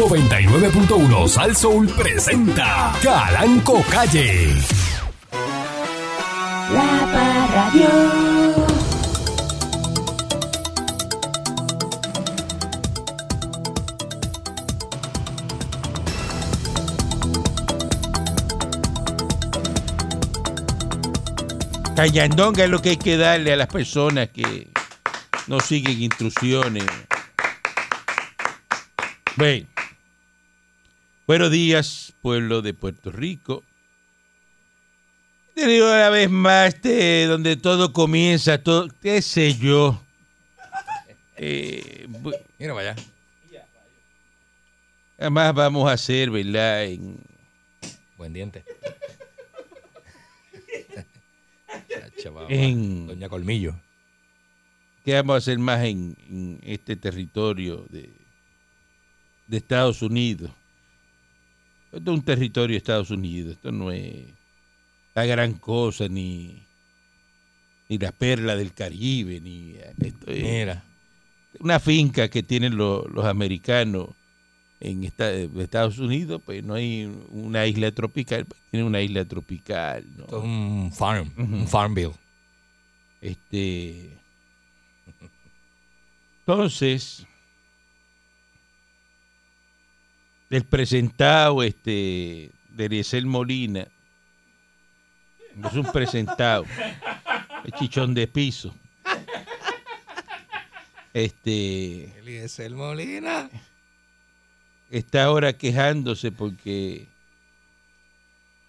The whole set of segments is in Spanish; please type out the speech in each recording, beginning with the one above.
99.1 Sal Soul presenta Calanco Calle. La Parradio. Callandonga es lo que hay que darle a las personas que no siguen instrucciones. Bueno. Buenos días, pueblo de Puerto Rico. Te digo una vez más, este, donde todo comienza, todo, qué sé yo. Eh, Mira para allá. además vamos a hacer, ¿verdad? En, Buen diente. En- Doña Colmillo. ¿Qué vamos a hacer más en, en este territorio de, de Estados Unidos? Esto es un territorio de Estados Unidos. Esto no es la gran cosa, ni, ni la perla del Caribe, ni esto es Mira. una finca que tienen lo- los americanos en esta- Estados Unidos. Pues no hay una isla tropical, pues tienen una isla tropical. ¿no? Esto es un farm. Un farm bill. Este. Entonces, el presentado este, de Molina, es un presentado, es chichón de piso. Este Eliezer Molina. está ahora quejándose porque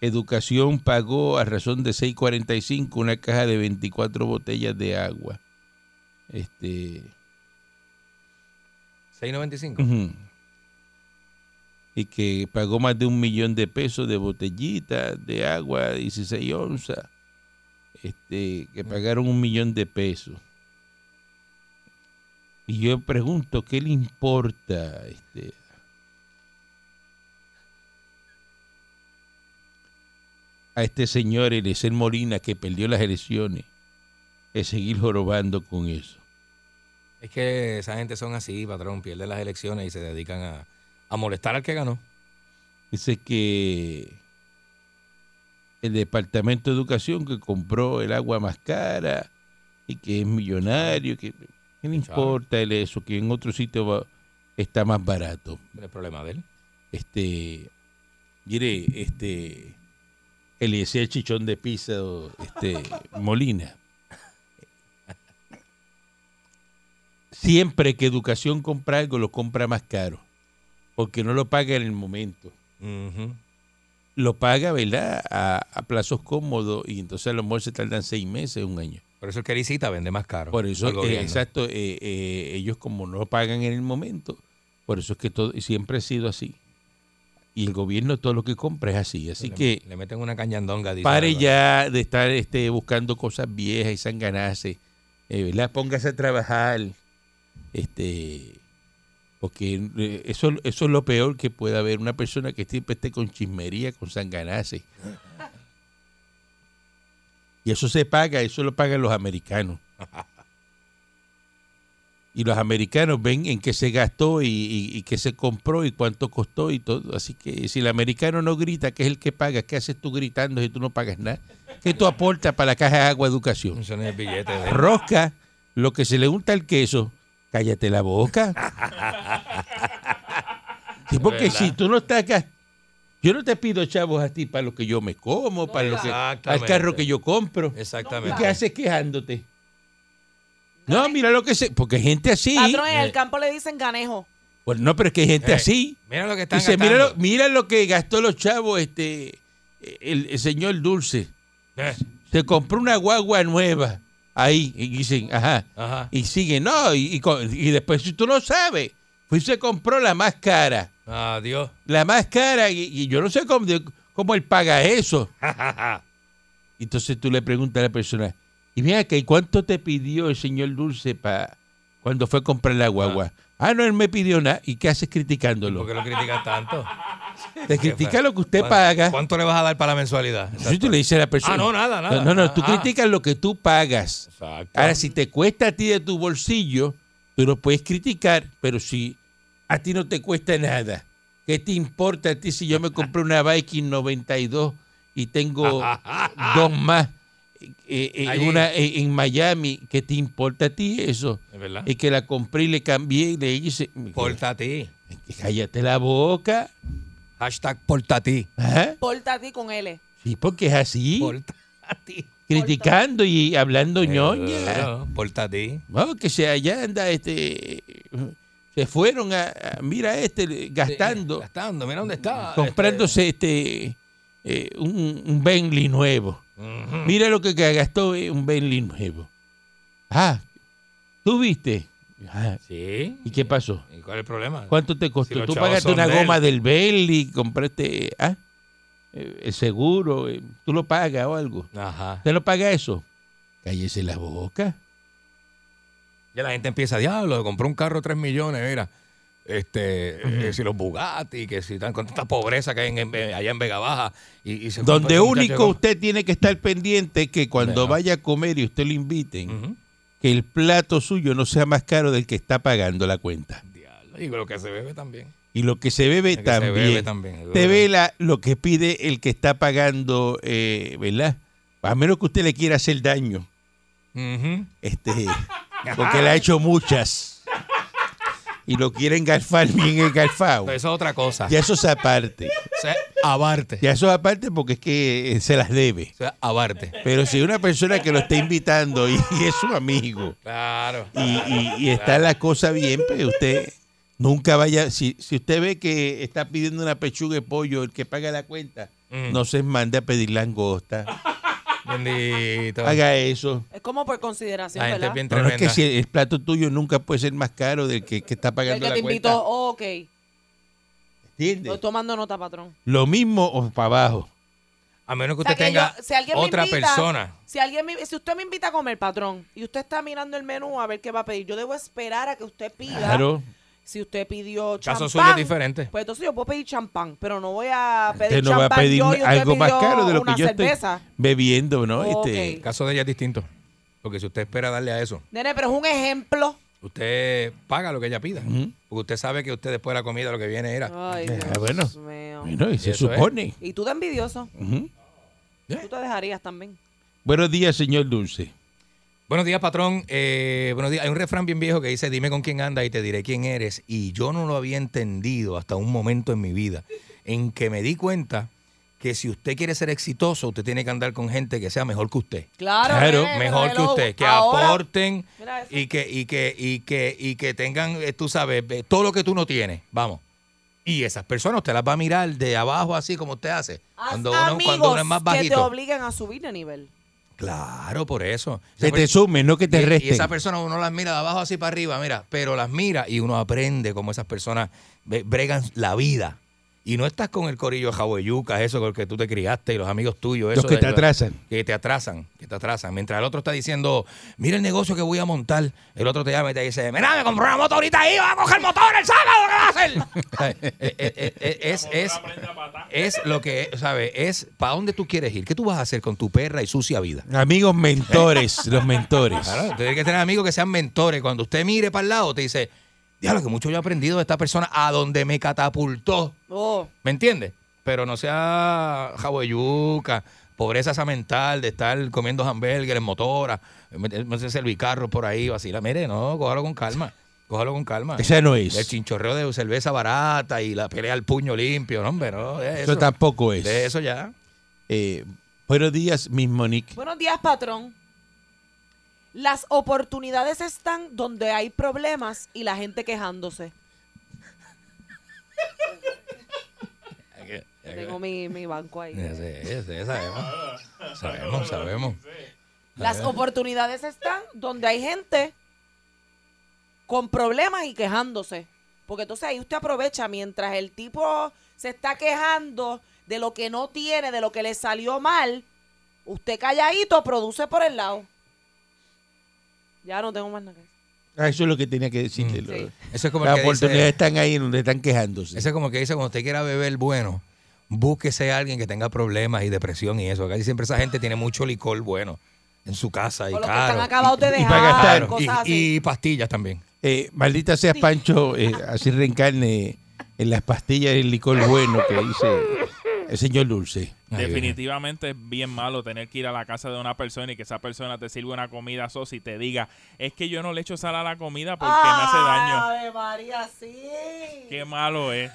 Educación pagó a razón de 6.45 una caja de 24 botellas de agua. Este, 6.95. Ujú. Y que pagó más de un millón de pesos de botellitas de agua, 16 onzas. Este, que pagaron un millón de pesos. Y yo pregunto, ¿qué le importa? Este, a este señor Eliezer Molina que perdió las elecciones, es seguir jorobando con eso. Es que esa gente son así, patrón. Pierden las elecciones y se dedican a, a molestar al que ganó. Dice que el Departamento de Educación que compró el agua más cara y que es millonario, que ¿qué le importa él eso? Que en otro sitio va- está más barato. El problema de él. Este, mire, este, Eliezer Chichón de Pisa, este, Molina. Siempre que Educación compra algo, lo compra más caro, porque no lo paga en el momento lo paga, ¿verdad? A, a plazos cómodos y entonces a lo mejor se tardan seis meses, un año. Por eso el que Erisita vende más caro. Por eso, eh, exacto, eh, eh, ellos como no pagan en el momento, por eso es que todo siempre ha sido así. Y el gobierno todo lo que compra es así. Así le, que le meten una cañandonga. dice pare ya de estar este, buscando cosas viejas y sanganarse, eh, ¿verdad? Póngase a trabajar, este, porque eh, eso, eso es lo peor que puede haber una persona que siempre esté con chismería, con sanganarse. Y eso se paga, eso lo pagan los americanos. Y los americanos ven en qué se gastó y, y, y qué se compró y cuánto costó y todo. Así que si el americano no grita, que es el que paga, ¿qué haces tú gritando si tú no pagas nada? ¿Qué tú aportas para la caja de agua educación? Eso no es billete de Rosca, lo que se le unta el queso, cállate la boca. Sí, porque ¿Verdad? si tú no estás acá, yo no te pido chavos a ti para lo que yo me como, para lo que, al carro que yo compro. ¿Y Exactamente. qué haces quejándote? No, mira lo que se. Porque hay gente así. Patrón, en Eh. el campo le dicen ganejo. Pues no, pero es que hay gente Eh, así. Mira lo que están Dice, mira lo, mira lo que gastó los chavos este el, el señor Dulce. Eh, Se compró una guagua nueva ahí. Y dicen, ajá. Ajá. Y sigue, no, y, y con- y después, si tú no sabes, pues se compró la más cara. Adiós. La más cara, y, y yo no sé cómo, cómo él paga eso. Entonces tú le preguntas a la persona, y mira que ¿cuánto te pidió el señor Dulce para cuando fue a comprar la guagua? Ah, no, él me pidió nada. ¿Y qué haces criticándolo? ¿Por qué lo criticas tanto? Te critica lo que usted ¿Cuán- paga. ¿Cuánto le vas a dar para la mensualidad? Si tú le dices a la persona. Ah, no, nada, nada. No, no, tú Ah. criticas lo que tú pagas. Exacto. Ahora, si te cuesta a ti de tu bolsillo, tú lo puedes criticar, pero si a ti no te cuesta nada ¿Qué te importa a ti si yo me compré una Viking 92 y tengo dos más eh, eh, Allí. una eh, en Miami? ¿Qué te importa a ti eso? Es verdad. Y que la compré y le cambié y le hice... Porta a ti. Cállate la boca. Hashtag porta a ti. Ajá. Porta a ti con L. Sí, porque es así. Porta a ti. criticando y hablando ñoña. Seguro, Porta a ti. Vamos, que se allá anda, este, se fueron a, a- mira este, gastando, Gastando, mira dónde está. comprándose este, eh, un, un Bentley nuevo. Mira lo que que gastó eh, un Bentley nuevo. Ah, ¿tú viste? Ah, Sí. ¿Y qué pasó? ¿Y cuál es el problema? ¿Cuánto te costó? Si Tú pagaste una goma del Bentley, compraste ah, eh, el seguro, eh, tú lo pagas o algo. Ajá. ¿Usted no paga eso? Cállese la boca. Ya la gente empieza, diablo, compró un carro de 3 millones, mira. Este, eh, si los Bugatti, que si están con tanta pobreza que hay en, en- allá en Vega Baja. Y, y se Donde único usted tiene que estar pendiente es que cuando vaya a comer y usted lo inviten. Que el plato suyo no sea más caro del que está pagando la cuenta. Diablo, Y lo que se bebe también. Y lo que se bebe que se también. bebe también. Te vela lo que pide el que está pagando, eh, ¿verdad? A menos que usted le quiera hacer daño, este, porque le ha hecho muchas. Y lo quiere engarfar bien engarfado. Pero eso es otra cosa. Ya eso es aparte. O sea, abarte. Ya eso es aparte porque es que eh, se las debe. O sea, abarte. Pero si una persona que lo está invitando y, y es su amigo Claro. y, y- y está la cosa bien, pues usted nunca vaya. Si, si usted ve que está pidiendo una pechuga de pollo, el que paga la cuenta, Mm. no se mande a pedir langosta. Bendito. Haga eso. Es como por consideración, La gente es ¿verdad? bien No, no es que si el plato tuyo nunca puede ser más caro del que, que está El pagando que la te cuenta. invitó, oh, ok. ¿Entiende? Estoy tomando nota, patrón. Lo mismo o para abajo. A menos que O sea, usted que tenga yo- si alguien me otra invita- persona. Si alguien me- si usted me invita a comer, patrón, y usted está mirando el menú a ver qué va a pedir, yo debo esperar a que usted pida. Claro. Si usted pidió Caso champán, suyo es diferente. pues entonces yo puedo pedir champán, pero no voy a pedir Usted no va a champán pedir yo y usted algo más caro de lo que yo estoy cerveza. bebiendo, ¿no? Este, El caso de ella es distinto. Porque si usted espera darle a eso, Nene, pero es un ejemplo. usted paga lo que ella pida. Porque usted sabe que usted después de la comida lo que viene era. Ay, Ah, Dios bueno. mío. bueno, y se Eso es. supone. Y tú de envidioso. Tú te dejarías también. Buenos días, señor Dulce. Buenos días, patrón. Eh, buenos días. Hay un refrán bien viejo que dice, dime con quién anda y te diré quién eres. Y yo no lo había entendido hasta un momento en mi vida en que me di cuenta que si usted quiere ser exitoso, usted tiene que andar con gente que sea mejor que usted. Claro. Claro, Mejor que usted, que ahora- aporten y que, y que, y que, y que tengan, eh, tú sabes, todo lo que tú no tienes. Vamos. Y esas personas usted las va a mirar de abajo así como usted hace. Haz Cuando uno, cuando uno es más que te bajito. obliguen a subir de nivel. Claro, por eso. Que Esa te sumen, no que te y, y resten. esa persona uno las mira de abajo así para arriba, mira, pero las mira y uno aprende cómo esas personas bregan la vida. Y no estás con el corillo de eso con el que tú te criaste y los amigos tuyos. Los eso que de- te atrasan. Que te atrasan, que te atrasan. Mientras el otro está diciendo, mira el negocio que voy a montar, el otro te llama y te dice, mira, me compré una moto ahorita ahí, va a coger el motor el sábado, ¿qué va a hacer? Eh, eh, eh, es, es, es lo que, ¿sabes? Es para dónde tú quieres ir. ¿Qué tú vas a hacer con tu perra y sucia vida? Amigos mentores, los mentores. Claro, usted tiene que tener amigos que sean mentores. Cuando usted mire para el lado, te dice, diablo, que mucho yo he aprendido de esta persona a donde me catapultó. Oh, ¿Me entiendes? Pero no sea jaboyuca, pobreza esa mental de estar comiendo hamburgues en motora, meterse servicarros por ahí, vacila. Mire, no, cójalo con calma. Cójalo con calma. Esa no es. El chinchorreo de cerveza barata y la pelea al puño limpio, no, hombre, no. de Eso Eso, tampoco es. de eso ya. Eh, buenos días, Miss Monique. Buenos días, patrón. Las oportunidades están donde hay problemas y la gente quejándose. Yo Tengo mi, mi banco ahí. Sí, sí, sí, sabemos. Sabemos, sabemos. Las oportunidades están donde hay gente con problemas y quejándose. Porque entonces ahí usted aprovecha mientras el tipo se está quejando de lo que no tiene, de lo que le salió mal, usted calladito produce por el lado. Ya no tengo más nada que decir. Ah, eso es lo que tenía que decirle. Mm. Lo- Sí. Eso es como Las el oportunidades están ahí donde están quejándose. Eso es como que dice, cuando usted quiera beber bueno, búsquese a alguien que tenga problemas y depresión y eso. Casi siempre esa gente tiene mucho licor bueno en su casa y que caro. están acabados de y para gastar. Pastillas también. Eh, maldita sea Pancho, eh, así reencarne en las pastillas del licor bueno que dice el señor Dulce. Definitivamente es bien malo tener que ir a la casa de una persona y que esa persona te sirva una comida sosa y te diga, es que yo no le echo sal a la comida porque me hace daño. Ave María, sí. Qué malo es.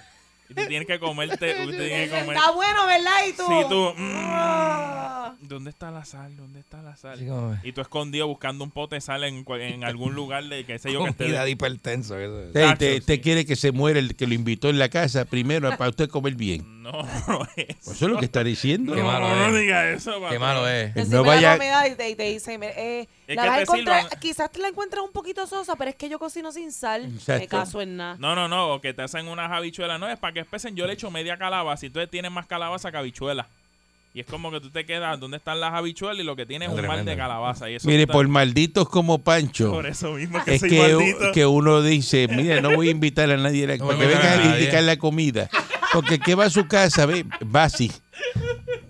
Y tú tienes que comerte, tú tienes que comer. Está bueno, ¿verdad? Y tú. Sí, tú, mm, Ah. ¿Dónde está la sal? ¿Dónde está la sal? Y tú escondido buscando un pote de sal en, cual- en algún lugar de qué sé yo que Comida esté. de hipertenso. eso usted sí. quiere que se muera el que lo invitó en la casa primero para usted comer bien. No, no es. Pues eso es lo que está diciendo. Qué no, malo no, es. diga eso, Qué patrón. malo es. Te No vaya- la comida y te, te eh, Es la que vas a te encontrar, sirvan- quizás te la encuentras un poquito sosa, pero es que yo cocino sin sal. Exacto. Me caso en nada. No, no, no, o que te hacen unas habichuelas. No, es para que espesen. Yo le echo media calabaza y entonces tienes más calabaza que habichuela. Y es como que tú te quedas, ¿dónde están las habichuelas? Y lo que tienes es un mal de calabaza. Y eso Mire, está- por malditos como Pancho, por eso mismo que es soy que, maldito. que uno dice, mire, no voy a invitar a nadie a la- No para que vengan a criticar la comida. Porque el que va a su casa, ve, va así.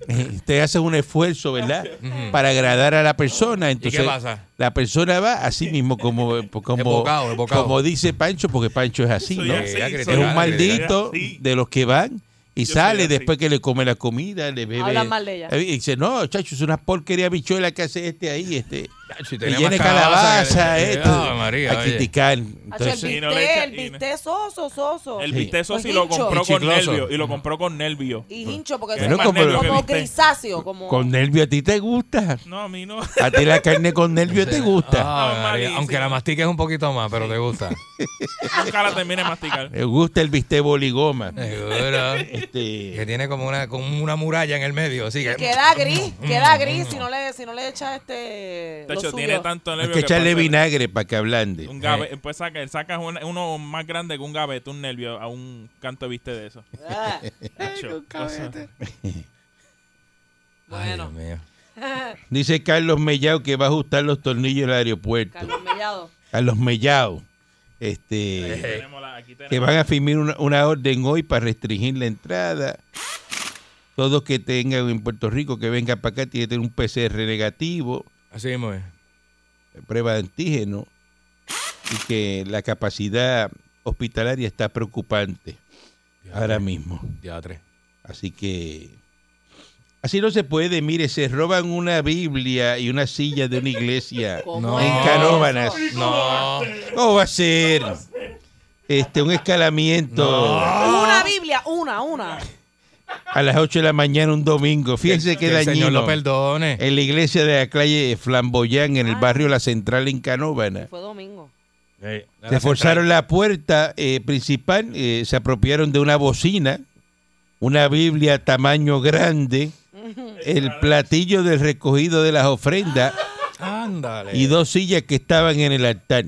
Eh, Te hace un esfuerzo, ¿verdad? Para agradar a la persona. Entonces, pasa? La persona va así mismo, como, como, Embocado, embocado. como dice Pancho, porque Pancho es así, ¿no? así, Es un maldito de los que van y Yo sale después que le come la comida, le bebe. Hablan mal de ella. Eh, Y dice, no, chacho, es una porquería bichuela que hace este ahí, este. Si Y tenía llena más calabaza, que- esto. María, a oye. criticar. Entonces, el Y bistec, echa- el y no- bistec soso, soso. El Sí. vistezo Pues sí lo compró Y con nervio. Y lo compró con nervio. Y hincho, porque es como como, grisáceo, como... con nervio a ti te gusta. No, a mí no. A ti la carne con nervio te gusta. No, malísimo. Aunque la mastiques un poquito más, pero te gusta. Nunca la terminé de masticar. Me gusta el bistec boligoma. Seguro. Este, Que tiene como una, como una muralla en el medio. Así que. Queda gris, queda gris si no le, si no le echas este... Tiene tanto hay nervio que echarle vinagre para que ablande. Un gabe, pues saca, sacas un- uno más grande que un gavete, un nervio, a un canto viste de eso. Ah, Ay, bueno, Dios mío. Dice Carlos Mellao que va a ajustar los tornillos del aeropuerto. Carlos Mellado. Carlos Mellao. Este, la- tenemos- que van a firmar una, una orden hoy para restringir la entrada. Todos que tengan en Puerto Rico que vengan para acá tiene que tener un PCR negativo, Así mismo es. prueba de antígeno, y que la capacidad hospitalaria está preocupante ahora mismo. Teatre. Así que así no se puede. Mire, se roban una Biblia y una silla de una iglesia ¿Cómo No. en eso? Canóvanas. No. ¿Cómo va a ser? Este, un escalamiento Una Biblia, una, una. A las 8 de la mañana un domingo. Fíjense qué Que Señor dañino. lo perdone. En la iglesia de la calle Flamboyán, en el Ah. barrio La Central en Canóvanas. Fue domingo. Se forzaron la puerta eh, principal, eh, se apropiaron de una bocina, una Biblia tamaño grande, el platillo del recogido de las ofrendas Ándale. y dos sillas que estaban en el altar.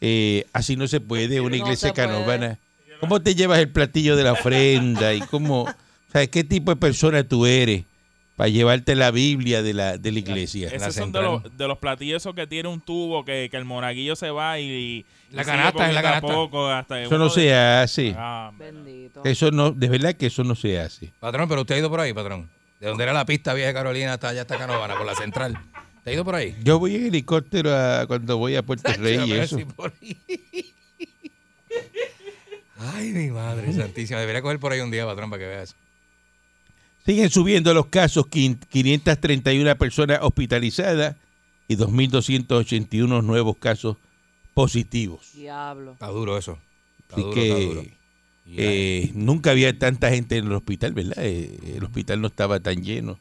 Eh, así no se puede, una No iglesia puede. canovana. ¿Cómo te llevas el platillo de la ofrenda? ¿Y cómo, sabes qué tipo de persona tú eres para llevarte la Biblia de la, de la iglesia? la Esos son de los, de los platillos esos que tiene un tubo que, que el monaguillo se va y... y La canasta, es la canasta. poco hasta Eso no de- se hace. Ah, Bendito. Eso no, de verdad que eso no se hace. Patrón, pero usted ha ido por ahí, patrón. De donde era la pista vieja Carolina hasta allá hasta Canovana, por la central. ¿Te ha ido por ahí? Yo voy en helicóptero a- cuando voy a Puerto Rey y eso. por ahí. Ay, mi madre santísima. Debería coger por ahí un día, patrón, para que veas. Siguen subiendo los casos, quin- 531 personas hospitalizadas y 2.281 nuevos casos positivos. Diablo. Está duro eso. Está Así duro, está duro. que eh, nunca había tanta gente en el hospital, ¿verdad? Eh, el hospital no estaba tan lleno.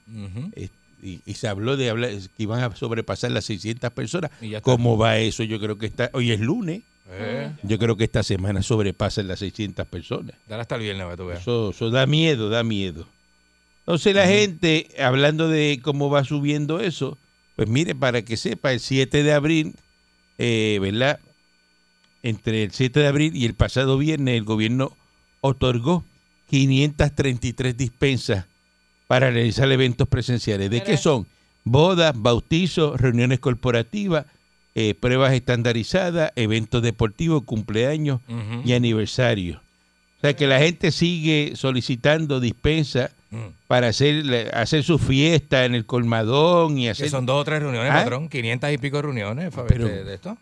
Eh, y, y se habló de hablar, que iban a sobrepasar las 600 personas. ¿Cómo va eso? Yo creo que está, hoy es lunes, Eh, yo creo que esta semana sobrepasan las 600 personas. dale hasta el viernes, tú. Eso, eso da miedo, da miedo. Entonces la gente, hablando de cómo va subiendo eso, pues mire, para que sepa, el 7 de abril, eh, ¿verdad? Entre el 7 de abril y el pasado viernes, el gobierno otorgó 533 dispensas para realizar eventos presenciales. ¿De qué son? Bodas, bautizos, reuniones corporativas, eh, pruebas estandarizadas, eventos deportivos, cumpleaños y aniversario. O sea que la gente sigue solicitando dispensa Mm. para hacer, hacer su fiesta en el colmadón y Que hacer... son dos o tres reuniones, ¿Ah? patrón. 500 y pico reuniones, Pero- de, de esto.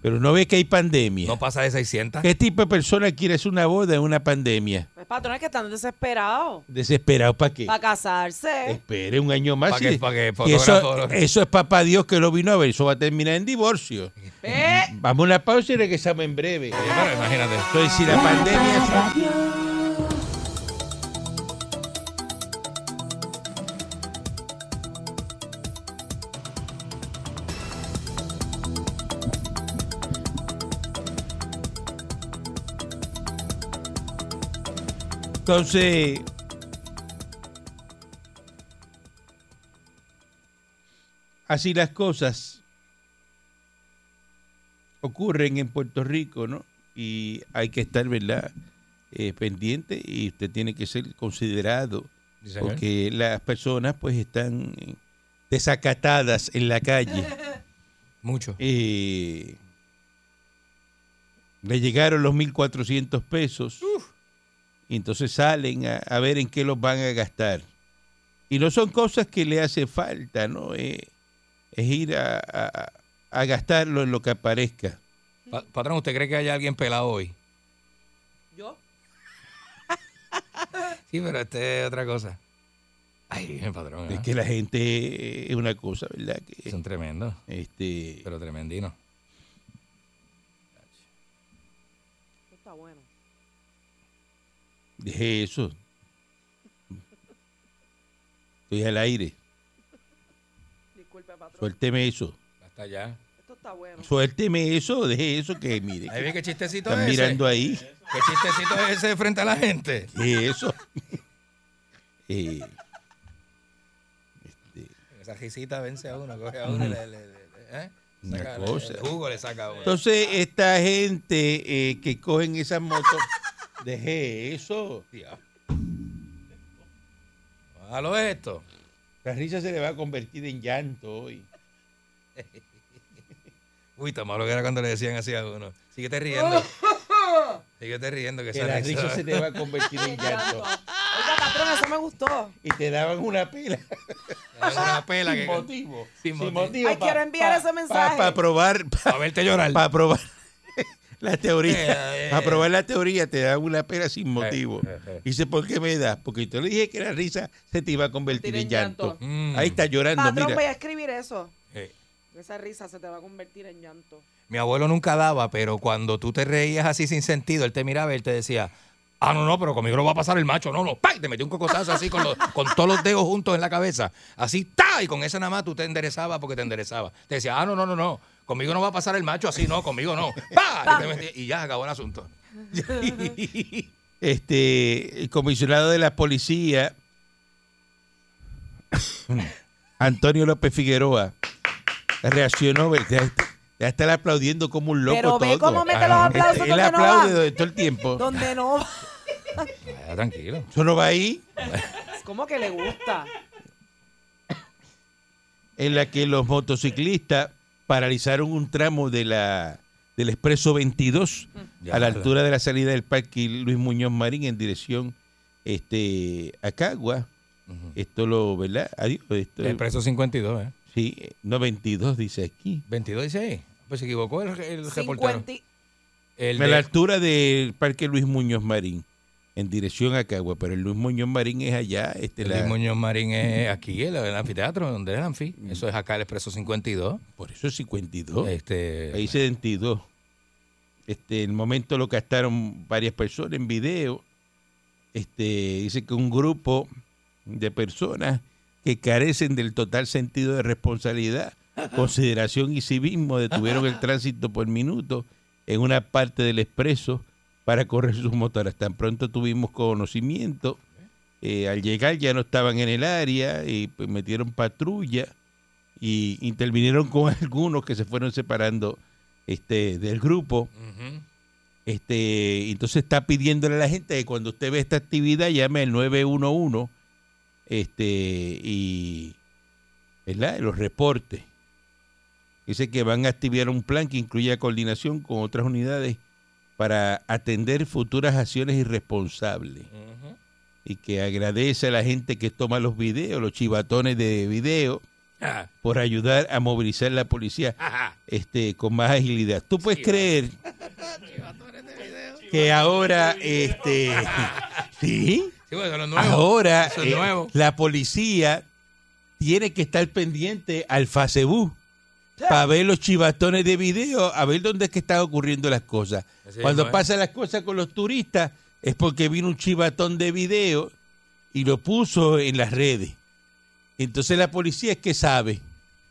Pero no ve que hay pandemia. No pasa de 600. ¿Qué tipo de persona quiere hacer una boda en una pandemia? Patrones que están desesperados ¿Desesperado para qué? para casarse. Espere un año más. Pa' y- que- pa' que y eso, eso es papá Dios que lo vino a ver. Eso va a terminar en divorcio. ¿Eh? Vamos a una pausa y regresamos en breve. Imagínate. Entonces, si la pandemia... Entonces, así las cosas ocurren en Puerto Rico, ¿no? Y hay que estar, ¿verdad? Eh, pendiente y usted tiene que ser considerado porque las personas pues están desacatadas en la calle. Mucho. Eh, le llegaron los 1.400 pesos y entonces salen a, a ver en qué los van a gastar. Y no son cosas que le hace falta, ¿no? Eh, es ir a, a- a gastarlo en lo que aparezca. Pa- patrón, ¿usted cree que haya alguien pelado hoy? ¿Yo? Sí, pero este es otra cosa. Ay, bien, patrón. Es que la gente eh, es una cosa, ¿verdad? Que, Son tremendos, este, pero tremendinos. Deje eso. Estoy al aire. Disculpe, patrón. Suélteme eso. Hasta allá. Esto está bueno. Suélteme eso, deje eso que mire. Ahí ve qué chistecito Están es ese. mirando ahí. ¿Qué chistecito es ese frente a la gente? ¿Qué es eso? Eh, este, Esa risita vence a uno, coge a uno y le, le- le- ¿eh? Una Saca- cosa. El jugo le saca a uno. Entonces, esta gente eh, que cogen esas motos, deje eso. Halo esto. La risa se le va a convertir en llanto hoy. Uy, tan malo que era cuando le decían así a uno. Síguete riendo. Síguete riendo que Que la risa- risa se te va a convertir en llanto. Oiga, patrón, eso me gustó. Y te daban una pila. Es una pela sin que motivo. sin Sin motivo. motivo. Ay, quiero enviar ese mensaje. Para probar. para verte llorar. Para probar la Eh, teoría. eh, Para probar la teoría te dan una pera sin motivo. eh, eh. Dice, ¿por qué me das? Porque yo le dije que la risa se te iba a convertir en en llanto. llanto. Mm. Ahí está llorando, Patrón, voy mira. a escribir eso. Eh, Esa risa se te va a convertir en llanto. Mi abuelo nunca daba, pero cuando tú te reías así sin sentido, él te miraba y él te decía, ah, no, no, pero conmigo no va a pasar el macho, no, no, ¡pay! Te metió un cocotazo así con, los- con todos los dedos juntos en la cabeza, así, ¡ta! Y con esa nada más tú te enderezabas porque te enderezaba. Te decía, ah, no, no, no, no, conmigo no va a pasar el macho así, no, conmigo no, ¡pa! Y, ya acabó el asunto. Este, el comisionado de la policía, Antonio López Figueroa, reaccionó, ¿verdad? Ya estar aplaudiendo como un loco Pero ve todo. cómo mete los aplausos Este, él donde no aplaude todo el tiempo. Donde no. Ya, tranquilo. Eso no va ahí. ¿Cómo que le gusta? en la que los motociclistas paralizaron un tramo de la del expreso 22 Ya, a la altura de la salida del parque Luis Muñoz Marín en dirección este a Cagua. Esto lo, ¿verdad? Adiós, esto, El preso 52, ¿eh? sí, no 22 dice aquí. 22 dice ahí. Pues se equivocó el, el reportero. 50 El a la altura del parque Luis Muñoz Marín en dirección a Cagua, pero el Luis Muñoz Marín es allá, este el la- Luis Muñoz Marín es aquí, el, el anfiteatro, donde es el anfi. Eso es acá el expreso 52. por eso es 52. Este, Ahí 72. Este, el momento lo captaron varias personas en video. Este, dice que un grupo de personas que carecen del total sentido de responsabilidad, consideración y civismo detuvieron el tránsito por minuto en una parte del expreso para correr sus motoras. Tan pronto tuvimos conocimiento, eh, al llegar ya no estaban en el área y pues, metieron patrulla y intervinieron con algunos que se fueron separando este del grupo. Este, entonces está pidiéndole a la gente que cuando usted ve esta actividad llame al 911 este y ¿verdad? los reportes. Dice que van a activar un plan que incluya coordinación con otras unidades para atender futuras acciones irresponsables y que agradece a la gente que toma los videos, los chivatones de video, Ah, por ayudar a movilizar la policía ajá. este, con más agilidad. ¿Tú puedes creer que ahora, este, sí, Sí, bueno, eso es nuevo. ahora es eh, nuevo. la policía tiene que estar pendiente al Facebook para ver los chivatones de video, a ver dónde es que están ocurriendo las cosas. Así Cuando mismo pasan las cosas con los turistas es porque vino un chivatón de video y lo puso en las redes. Entonces la policía es que sabe,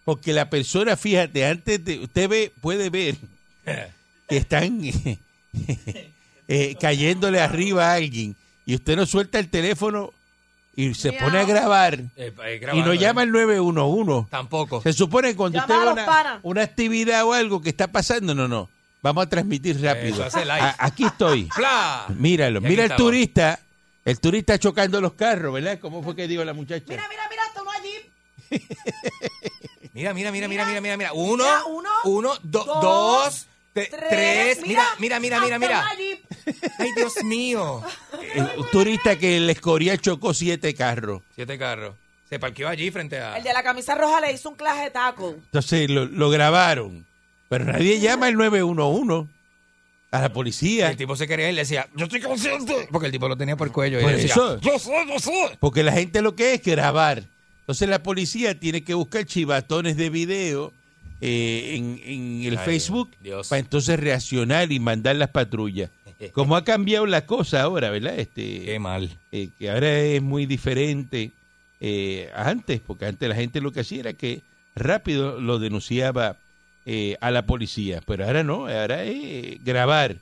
porque la persona, fíjate, antes de usted ve, puede ver que están eh, cayéndole arriba a alguien y usted no suelta el teléfono y se pone a grabar Eh, eh, y no eh. llama al 911. Tampoco. Se supone que cuando Llama usted a ve los una, actividad o algo que está pasando, no, no. Vamos a transmitir rápido. Eso hace live. A- aquí estoy. ¡Fla! Míralo. Mira el turista. El turista chocando los carros, ¿verdad? ¿Cómo fue que dijo la muchacha? Mira, mira, mira, está uno allí. Mira, mira, mira, mira, mira, mira, mira. Uno, Mira, uno, uno, do- dos, Tres. tres. Mira, mira, mira, mira, mira. Ay, Dios mío. Eh, Un turista que el Escorial chocó siete carros. Siete carros. Se parqueó allí frente a. El de la camisa roja le hizo un claje de taco. Entonces lo, lo grabaron. Pero nadie llama al 911 a la policía. El tipo se quería ir y le decía, yo estoy consciente. Porque el tipo lo tenía por el cuello. Y Por él decía, eso. yo sé, yo sé. Porque la gente lo que es grabar. Entonces la policía tiene que buscar chivatones de video eh, en, en el Ay, Facebook Dios. para entonces reaccionar y mandar las patrullas. Como ha cambiado la cosa ahora, ¿verdad? Este, Qué mal. eh, que ahora es muy diferente eh, a antes, porque antes la gente lo que hacía era que rápido lo denunciaba eh, a la policía, pero ahora no, ahora es grabar.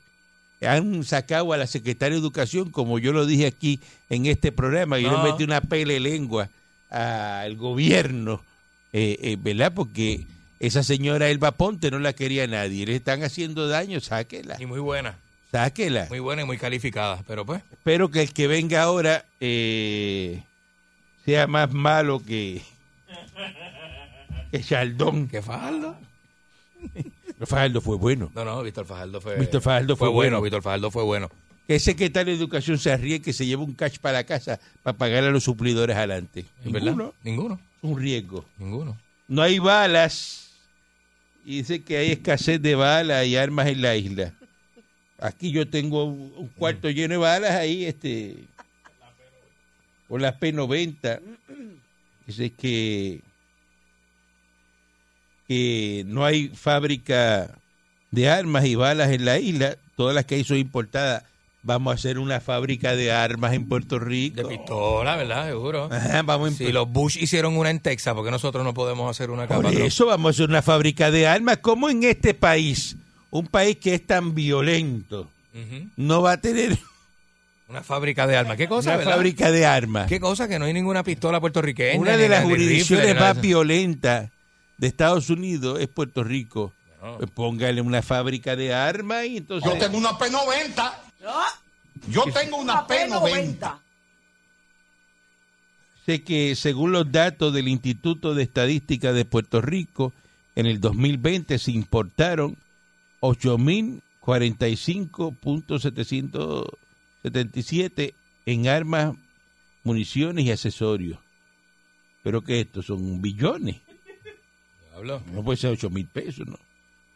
Han sacado a la secretaria de Educación, como yo lo dije aquí en este programa, y yo le metí una pele lengua al gobierno, eh, eh, ¿verdad? Porque esa señora Elba Ponte no la quería nadie, le están haciendo daño, sáquela, Y muy buena. sáquela. Muy buena y muy calificada. Pero pues, Espero que el que venga ahora eh, sea más malo que, que Chaldón. ¿qué Fajardo? Fajardo fue bueno. No, no, Víctor Fajardo fue. Víctor Fajardo fue bueno. Víctor Fajardo fue bueno. Que el secretario de Educación se arríe que se lleve un cash para la casa para pagar a los suplidores adelante. ¿Es verdad? Ninguno. Ninguno. Es un riesgo. Ninguno. No hay balas. Y dice que hay escasez de balas y armas en la isla. Aquí yo tengo un cuarto lleno de balas ahí, este, con las P90. Dice que, que no hay fábrica de armas y balas en la isla. Todas las que hay son importadas. Vamos a hacer una fábrica de armas en Puerto Rico. De pistola, ¿verdad? Seguro. Ajá, vamos a Si los Bush hicieron una en Texas, porque nosotros no podemos hacer una acá? Por patrón? eso vamos a hacer una fábrica de armas. como en este país, un país que es tan violento, no va a tener Una fábrica de armas. ¿Qué cosa, una verdad? fábrica de armas? ¿Qué cosa? Que no hay ninguna pistola puertorriqueña. Una de las jurisdicciones rifle, más violentas de Estados Unidos es Puerto Rico. Pues póngale una fábrica de armas y entonces... Yo tengo una P90. Yo tengo una papel P90. 90. Sé que según los datos del Instituto de Estadística de Puerto Rico, en el 2020 se importaron 8.045.777 en armas, municiones y accesorios. Pero que estos son billones. No puede ser 8 mil pesos, ¿no?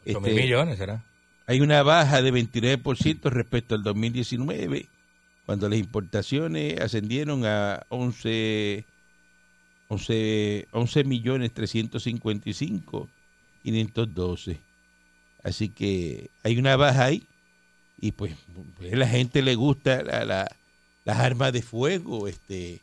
Ocho mil Este, millones, ¿será? Hay una baja de 29% respecto al 2019, cuando las importaciones ascendieron a 11, 11, 11 millones 355 512. Así que hay una baja ahí y pues, pues a la gente le gusta la- la- las armas de fuego, este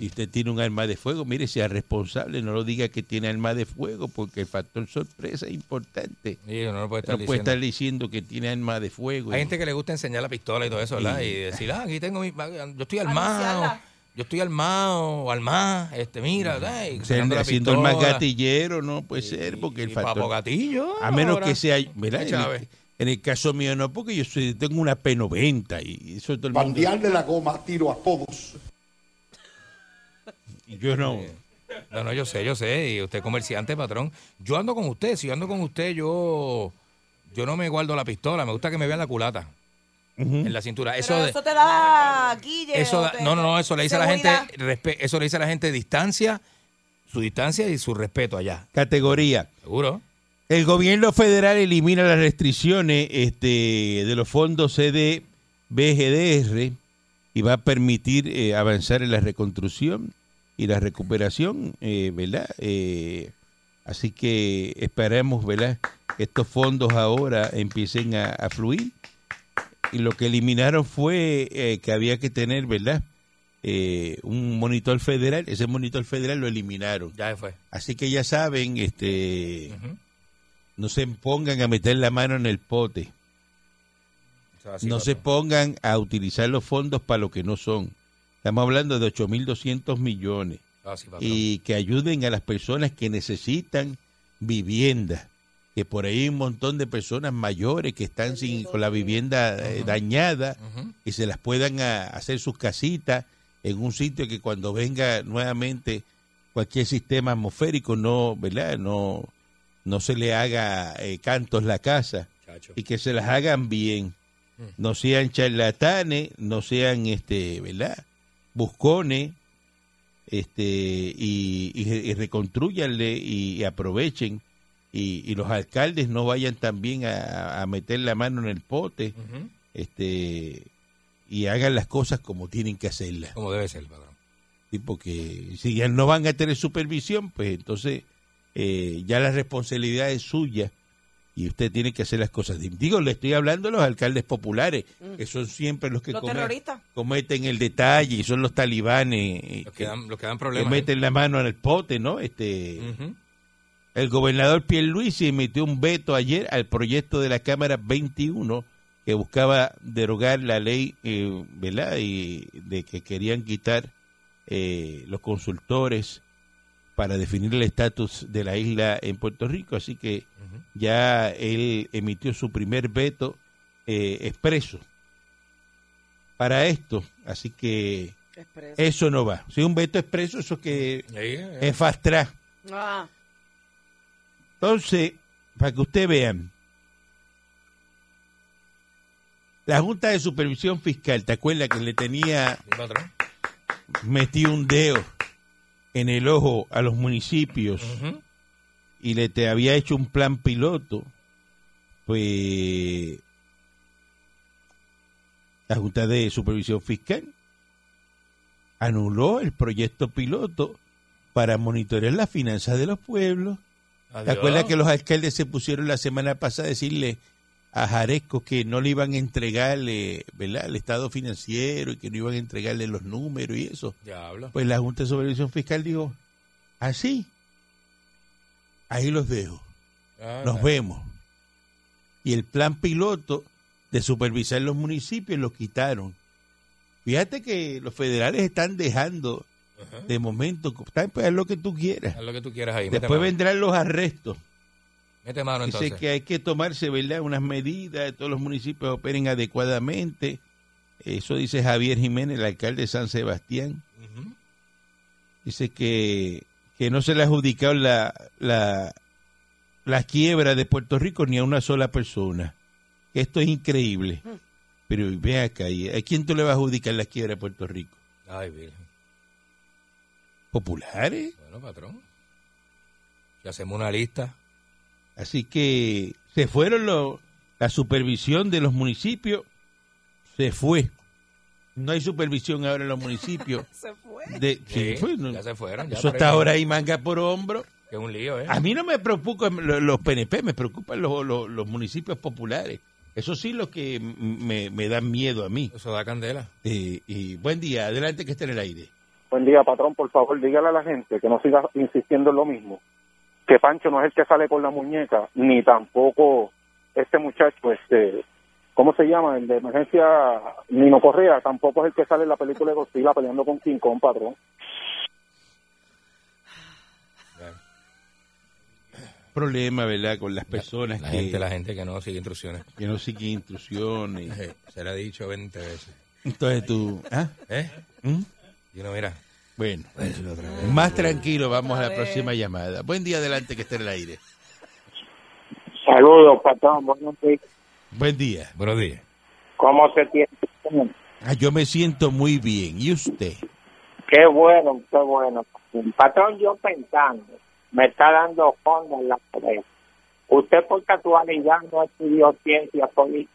si usted tiene un arma de fuego, mire, sea responsable, no lo diga que tiene arma de fuego, porque el factor sorpresa es importante. Sí, no puede estar No puede diciendo. estar diciendo que tiene arma de fuego. Hay gente que le gusta enseñar la pistola y todo eso, ¿verdad? Sí. Y decir, ah, aquí tengo mi... Yo estoy armado. Yo estoy armado o armado. Este, mira, ay, O sea, sacando la haciendo el más gatillero, no puede ser, porque el Y factor... papo gatillo. A menos ahora. que sea... ¿verdad? Ay, En, Chávez. el, en el caso mío no, porque yo soy- tengo una P90 y eso todo el mundo... Bandearle la goma tiro a todos. Yo no... No, no, yo sé, yo sé. Y usted es comerciante, patrón. Yo ando con usted. Si yo ando con usted, yo... Yo no me guardo la pistola. Me gusta que me vean la culata. En la cintura. Eso Pero eso te da guille. Eso o da- te- no, no, no, eso le dice a la gente, respe- eso le dice a la gente distancia su distancia y su respeto allá. Categoría. Seguro. El gobierno federal elimina las restricciones este, de los fondos CD BGDR y va a permitir eh, avanzar en la reconstrucción y la recuperación, eh, ¿verdad? Eh, así que esperemos, ¿verdad? Que estos fondos ahora empiecen a, a fluir. Y lo que eliminaron fue eh, que había que tener, ¿verdad? Eh, un monitor federal. Ese monitor federal lo eliminaron. Ya fue. Así que ya saben, este, no se pongan a meter la mano en el pote. No se pongan a utilizar los fondos para lo que no son. Estamos hablando de 8.200 millones así, patrón. y que ayuden a las personas que necesitan vivienda. Que por ahí hay un montón de personas mayores que están sin, con la vivienda eh, dañada y se las puedan a- hacer sus casitas en un sitio que cuando venga nuevamente cualquier sistema atmosférico no, ¿verdad? No, no se le haga eh, cantos la casa Chacho. y que se las hagan bien. No sean charlatanes, no sean, este, ¿verdad? Buscones, este, y, y, y reconstruyanle y, y aprovechen. Y, los alcaldes no vayan también a, a meter la mano en el pote, este, y hagan las cosas como tienen que hacerlas. Como debe ser, patrón. Sí, porque si ya no van a tener supervisión, pues entonces eh, ya la responsabilidad es suya y usted tiene que hacer las cosas. Digo, le estoy hablando a los alcaldes populares, que son siempre los que Los cometen el detalle y son los talibanes eh, Los que que, dan, los que dan que problemas. meten la mano en el pote, ¿no? Este, el gobernador Pierluisi emitió un veto ayer al proyecto de la Cámara 21 que buscaba derogar la ley, eh, ¿verdad? Y de que querían quitar eh, los consultores para definir el estatus de la isla en Puerto Rico. Así que ya él emitió su primer veto eh, expreso para esto. Así que Expreso. eso no va. Si un veto expreso, eso que Ahí, eh. es fast track. Ah, Entonces, para que ustedes vean, la Junta de Supervisión Fiscal, ¿te acuerdas que le tenía metido un dedo en el ojo a los municipios y le te había hecho un plan piloto? Pues la Junta de Supervisión Fiscal anuló el proyecto piloto para monitorear las finanzas de los pueblos. ¿Te Adiós. acuerdas que los alcaldes se pusieron la semana pasada a decirle a Jaresco que no le iban a entregarle, ¿verdad?, el estado financiero y que no iban a entregarle los números y eso. Diablo. Pues la Junta de Supervisión Fiscal dijo, así, ahí los dejo, Ah, nos vemos. Y el plan piloto de supervisar los municipios lo quitaron. Fíjate que los federales están dejando de momento, pues haz lo que tú quieras. Haz lo que tú quieras ahí. Después vendrán los arrestos. Mete mano Dice entonces. que hay que tomarse, ¿verdad?, unas medidas, todos los municipios operen adecuadamente. Eso dice Javier Jiménez, el alcalde de San Sebastián. Dice que, que no se le ha adjudicado la, la, la quiebra de Puerto Rico ni a una sola persona. Esto es increíble. Pero ve acá, ¿y ¿a quién tú le vas a adjudicar la quiebra de Puerto Rico? Ay, virgen. ¿Populares? Bueno, patrón. Si hacemos una lista. Así que se fueron los, la supervisión de los municipios, se fue. No hay supervisión ahora en los municipios. se fue. De, Sí, sí, fue, no. ya se fueron. ya Eso está ahora ahí manga por hombro. Que es un lío, ¿eh? A mí no me preocupan lo- los PNP, me preocupan los, los- los municipios populares. Eso sí lo que me, me dan miedo a mí. Eso da candela. Eh, y buen día, adelante que esté en el aire. Buen día, patrón. Por favor, dígale a la gente que no siga insistiendo en lo mismo. Que Pancho no es el que sale con la muñeca, ni tampoco este muchacho, este, ¿cómo se llama? El de emergencia, Nino Correa, tampoco es el que sale en la película de Godzilla peleando con King Kong, patrón. Problema, ¿verdad? Con las personas La que, gente, la gente que no sigue instrucciones. que no siguen instrucciones. Se le ha dicho 20 veces. Entonces tú, ¿ah? ¿Eh? ¿Mm? Y uno, mira. Bueno, más tranquilo, vamos a la próxima llamada. Buen día, adelante que esté en el aire. Saludos, patrón. Buenos días. Buen día. Buenos días. ¿Cómo se tiene? Ah, yo me siento muy bien. ¿Y usted? Qué bueno, qué bueno. Patrón, yo pensando, me está dando fondo en la cabeza. Usted por casualidad no estudió ciencia política.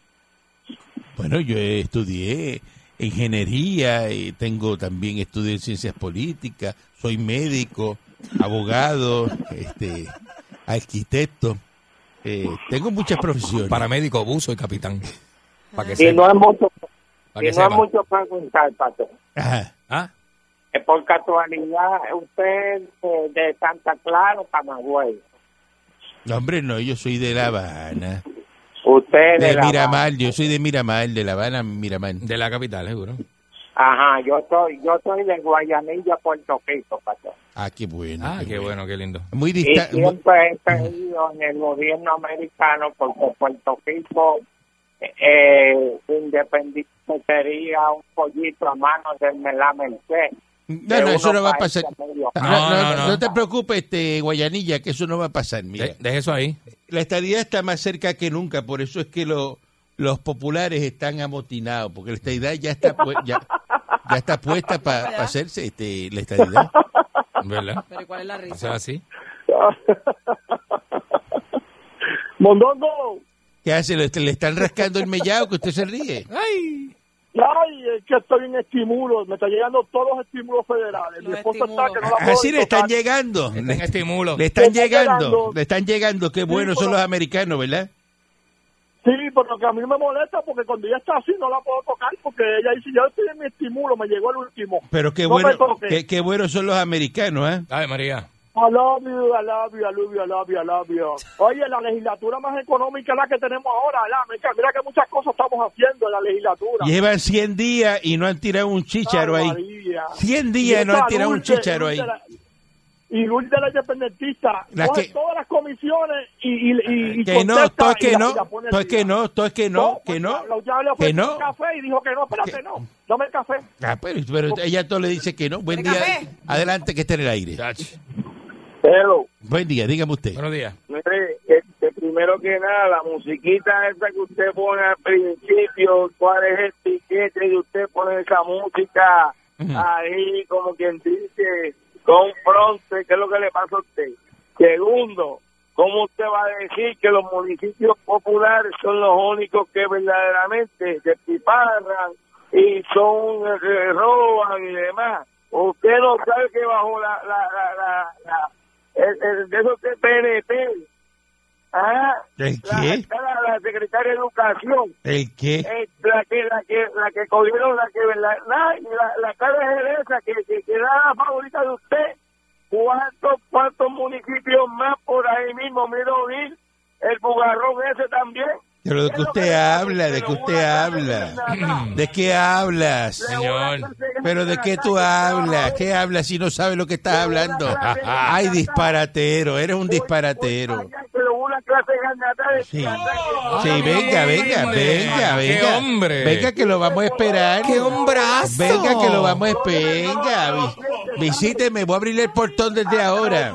Bueno, yo estudié ingeniería, y tengo también estudios en ciencias políticas, soy médico, abogado, este, arquitecto. Eh, tengo muchas profesiones. Paramédico, buzo y capitán. Para que Y sepa. no es mucho, Para que no es mucho preguntar, patrón. Ajá. ¿Ah? Por casualidad usted es de, de Santa Clara o Camagüey. No, hombre, no, yo soy de La Habana. Usted de, De la Miramar, yo soy de Miramar, de La Habana, Miramar. De la capital, seguro. Ajá, yo soy, yo soy de Guayanilla, Puerto Rico, patrón. Ah, qué bueno. Ah, qué bueno, qué lindo. Muy Y distante. siempre he creído en el gobierno americano porque Puerto Rico eh, independiente sería un pollito a mano del la Merced. No, no, eso no va a pasar. No, No, No, no, te preocupes, este, Guayanilla, que eso no va a pasar. Mira, De- Deje eso ahí. La estadía está más cerca que nunca, por eso es que lo- los populares están amotinados, porque la estadidad ya está, pu- ya, ya está puesta para hacerse este, la estadidad. ¿Verdad? Pero ¿y ¿cuál es la Eso es risa? así. Mondongo, ¿Qué hace? ¿Le, le están rascando el mellado que usted se ríe? ay, es que estoy en estímulos, me están llegando todos los estímulos federales. Mi esposa está que no la puedo Así le están tocar. llegando. En Le, estímulo. le están Le están llegando, llegando. le están llegando. Qué buenos son pero- los americanos, ¿verdad? Sí, pero que a mí me molesta porque cuando ella está así no la puedo tocar porque ella dice, yo estoy en mi estímulo, me llegó el último. Pero qué No bueno, toque. qué, qué buenos son los americanos, ¿eh? Ay, María. I love you, I love you, I love you, I love you, I love you. Oye, la legislatura más económica es la que tenemos ahora, ¿verdad? Mira, mira que muchas cosas estamos haciendo en la legislatura. Llevan 100 días y no han tirado un chícharo ahí. María. 100 días y no han tirado un chícharo ahí. La- Y Luis de la independentista La coge que- todas las comisiones y, y, y, Que no, contesta todo es y que la- no, la todo es que no, todo es que no, que pues, no. ofrecí que no. café y dijo que no, espérate, Que- no, dame el café. Ah, pero, pero ella todo le dice que no. Buen ¿Quiere día. café? Adelante que esté en el aire. Pero, Buen día, dígame usted. Buenos días. mire, que, que primero que nada, la musiquita esa que usted pone al principio, cuál es el tiquete y usted pone esa música ahí, como quien dice, confronte, ¿qué es lo que le pasa a usted? Segundo, ¿cómo usted va a decir que los municipios populares son los únicos que verdaderamente despiparran y son, eh, roban y demás? Usted no sabe que bajo la, la, la, la, de esos de PNP, ah, ¿El la, qué? la, la secretaria de Educación, ¿El qué? eh, la que la que la que cogieron la que la la, la, cara de esa que, que, que era la favorita de usted. Cuántos cuántos municipios más por ahí mismo miro ir el bugarrón ese también de Es que lo usted habla, de que usted habla. clase de nada. ¿De qué hablas? Señor. Pero de qué tú hablas? ¿Qué hablas si no sabes lo que estás hablando? Ay, disparatero, eres un disparatero. Sí. Sí, venga, venga, venga, ¡Qué venga. hombre! Venga que lo vamos a esperar. ¡Qué hombrazo! Venga que lo vamos a esperar. Venga, vi- visíteme, voy a abrirle el portón desde ahora.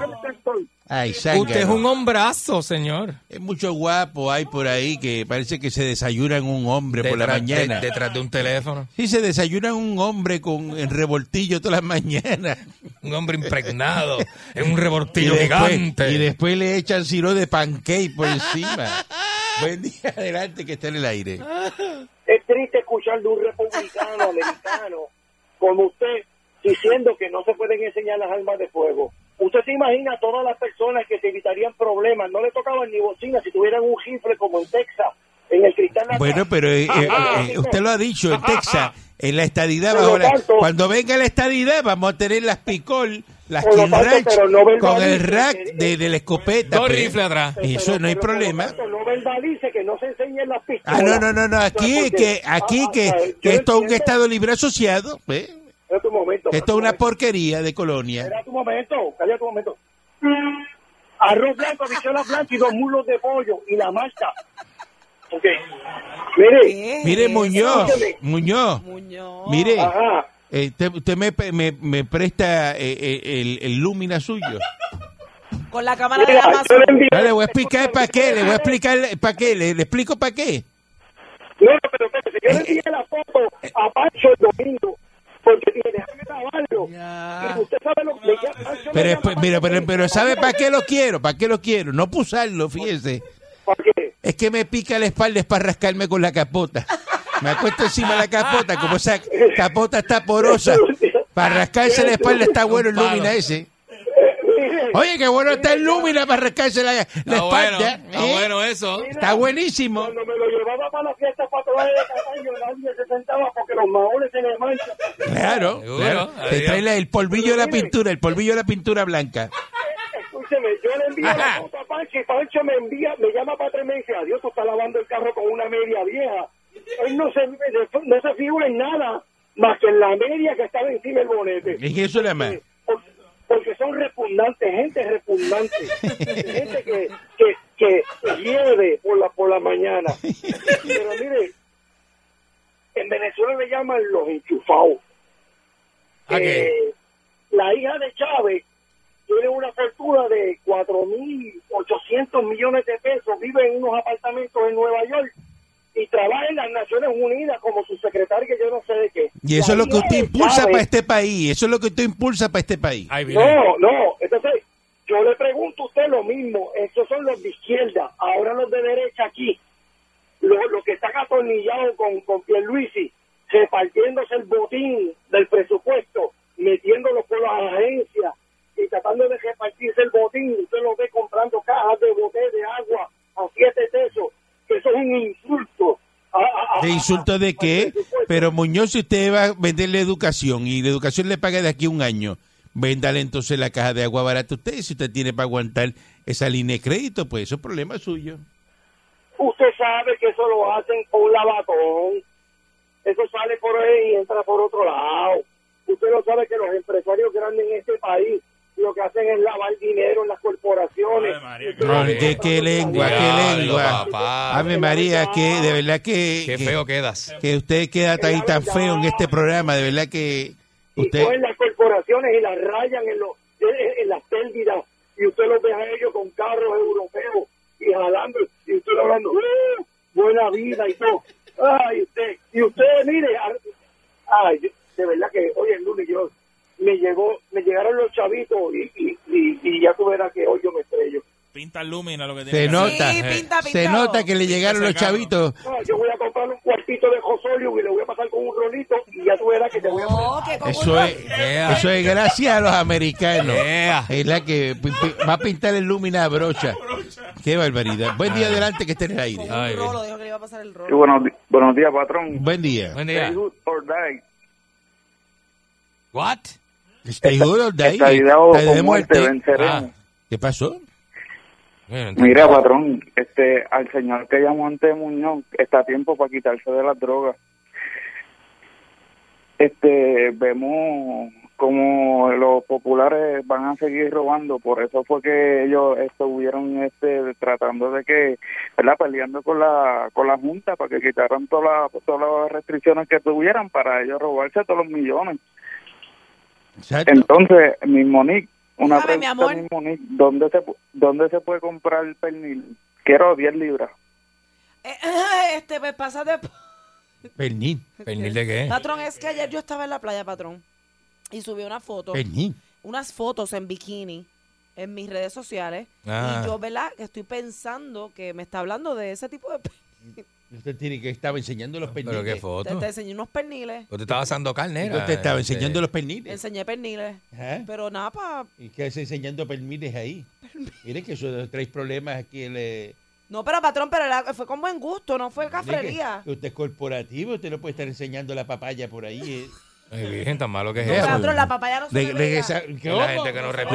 Ay. Usted es un hombrazo, señor. Es mucho guapo hay por ahí que parece que se desayunan un hombre por la mañana. de- detrás de un teléfono. Sí, se desayunan un hombre con el revoltillo todas las mañanas. Un hombre impregnado en un Y después, gigante. y después le echan siro de pancake por encima. Buen día, adelante que está en el aire. Es triste escuchar de un republicano americano como usted diciendo que no se pueden enseñar las armas de fuego. Usted se imagina a todas las personas que se evitarían problemas, no le tocaban ni bocina si tuvieran un rifle como en Texas, en el cristal. natal. Bueno, pero eh, eh, eh, usted lo ha dicho en Texas, en la estadidad, bajo la- tanto- cuando venga la estadidad, vamos a tener las picol, las King tanto, Ranch, no con el rack de, de la escopeta. Dos rifles atrás. Y eso Pero- no hay pero, problema. tanto, no verbalice que no se enseñen las pistolas. Ah, no, no, no, no. Aquí, Porque- que, aquí ah, que, ah, que esto es un Estado libre asociado, ¿eh? Espérate un momento. esto es una porquería de colonia. Espérate un momento, cállate un momento. Arroz blanco, habichuelas blancas y dos mulos de pollo y la marcha. Ok. Mire, ¿Qué Mire, Muñoz? Muñoz, Muñoz. mire, ajá. eh, usted, usted me, me, me presta eh, eh, el, el Lumina suyo. Con la cámara de Mira, yo Amazon. le envié- No, le voy a explicar para qué, le voy a explicar para qué, le, le explico para qué. No, pero espérate, yo le envié la foto a Pancho el domingo porque tiene grabarlo usted sabe lo que Pero, después- mira, pero, pero ¿sabe para qué lo quiero? ¿Para qué lo quiero? No para usarlo, fíjese. ¿Para qué? Es que me pica la espalda es para rascarme con la capota. Me acuesto encima de la capota, como esa capota está porosa. Para rascarse la espalda está bueno el. Lumina ese. Oye, qué bueno está el Lumina para rascarse la, la Está bueno, espalda. está ¿eh? bueno eso. Está buenísimo. Cuando me lo llevaba para la fiesta patronal de Cataño, nadie se sentaba porque los maones se le manchan. Claro, Seguro. claro. Te trae la- el polvillo de la pintura, el polvillo de la pintura blanca. Escúcheme, yo le envío la foto a Pancho y Pancho me envía, me llama para atrás y me dice, adiós, tú estás lavando el carro con una media vieja. Él no se, no se figura en nada más que en la media que estaba encima del bonete. Es eso nada más. Por- Porque son repugnantes, gente repugnante, gente que, que, que hiede por la, por la mañana. Pero mire, en Venezuela le llaman los enchufados. ¿A qué? Eh, la hija de Chávez tiene una fortuna de 4.800 millones de pesos, vive en unos apartamentos en Nueva York y trabaja en las Naciones Unidas como su secretaria, yo no sé de qué. Y eso es lo que usted impulsa para este país. Eso es lo que usted impulsa para este país. No, no. Entonces, yo le pregunto a usted lo mismo. Esos son los de izquierda. Ahora los de derecha aquí. Los, los que están atornillados con, con Pierluisi, repartiéndose el botín del presupuesto, metiéndolo por las agencias y tratando de repartirse el botín. Usted lo ve comprando cajas de botellas de agua a siete pesos. Eso es un insulto. a- a- a- ¿De insulto de qué? Pero Muñoz, si usted va a venderle educación y la educación le paga de aquí a un año, véndale entonces la caja de agua barata a usted. Si usted tiene para aguantar esa línea de crédito, pues eso es problema suyo. Usted sabe que eso lo hacen con lavatón. Eso sale por ahí y entra por otro lado. Usted lo sabe que los empresarios grandes en este país lo que hacen es lavar dinero en las corporaciones. Ave María, No, ¿qué, qué comprando lengua, qué Diablo, lengua. papá. Ave María, que de verdad que, Qué que- feo quedas. que usted queda tan, tan feo en este programa. De verdad que y usted... cogen las corporaciones y las rayan en, los, en, en las pérdidas y usted los ve a ellos con carros europeos y jalando y usted hablando "Uh, buena vida y todo ay usted y usted mire ay de verdad que hoy el lunes yo me llegó me llegaron los chavitos y, y, y, y ya tú verás que hoy yo me estrello Pinta el Lumina lo que tiene Se que nota, Sí, pinta, se nota que le llegaron los carro. chavitos. No, yo voy a comprar un cuartito de Josolium y le voy a pasar con un rolito y ya tú verás que te voy a como Eso es, Yeah. eso es gracias a los americanos. Yeah. Es la que va a pintar el Lumina a brocha. Qué barbaridad. Buen día adelante que esté en el aire. un Ay, rolo, dijo que le iba a pasar el Sí, rolo. buenos, buenos días, patrón. Buen día. Buen día. What? Stay good de ahí. Estadidad o Está de o muerte, venceremos. Ah. ¿Qué pasó? Bueno, Mira, patrón, este, al señor que llamó ante Muñoz, está a tiempo para quitarse de las drogas. Este, vemos como los populares van a seguir robando, por eso fue que ellos estuvieron este tratando de que, ¿verdad? peleando con la con la junta para que quitaran todas las todas las restricciones que tuvieran para ellos robarse todos los millones. Exacto. Entonces, mi Monique, una mi pregunta, amor. mi Monique, ¿dónde se dónde se puede comprar el pernil? Quiero 10 libras. Eh, este, pues pasa de... Pernil. ¿Pernil de qué? Patrón, es que ayer yo estaba en la playa, patrón, y subí una foto, Pernil. unas fotos en bikini en mis redes sociales, Ah. y yo, ¿verdad? Que estoy pensando que me está hablando de ese tipo de... pe- Usted tiene que estaba enseñando los perniles. Pero qué Te, foto. te enseñé unos perniles, Usted estaba asando carne. era, Usted estaba este, enseñando los perniles. enseñé perniles, Ajá. pero nada, para... ¿Y qué hace enseñando perniles ahí? Mire que eso trae problemas aquí. en el- No, pero patrón, pero era- fue con buen gusto, no fue cafrería. Usted es corporativo, usted no puede estar enseñando la papaya por ahí. eh. Ay, virgen, tan malo que es eso. patrón, la papaya no se De- me de- esa- la gente que no De respeta.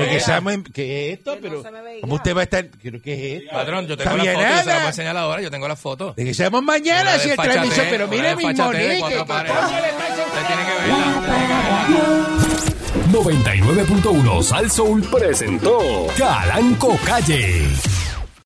que ¿Qué es esto? Que no Pero, se me veía. ¿Cómo usted va a estar? ¿Pero qué es esto? Patrón, yo tengo Sabía la foto, yo se la nada. voy a enseñar ahora, yo tengo la foto. De que seamos mañana si el desfachatez, transmisor, pero una mire mi desfachatez de Monique, cuatro ¿qué pares. coño le pasa a Usted tiene que verla. usted tiene que verla. 99.1 Sal Soul presentó Calanco Calle.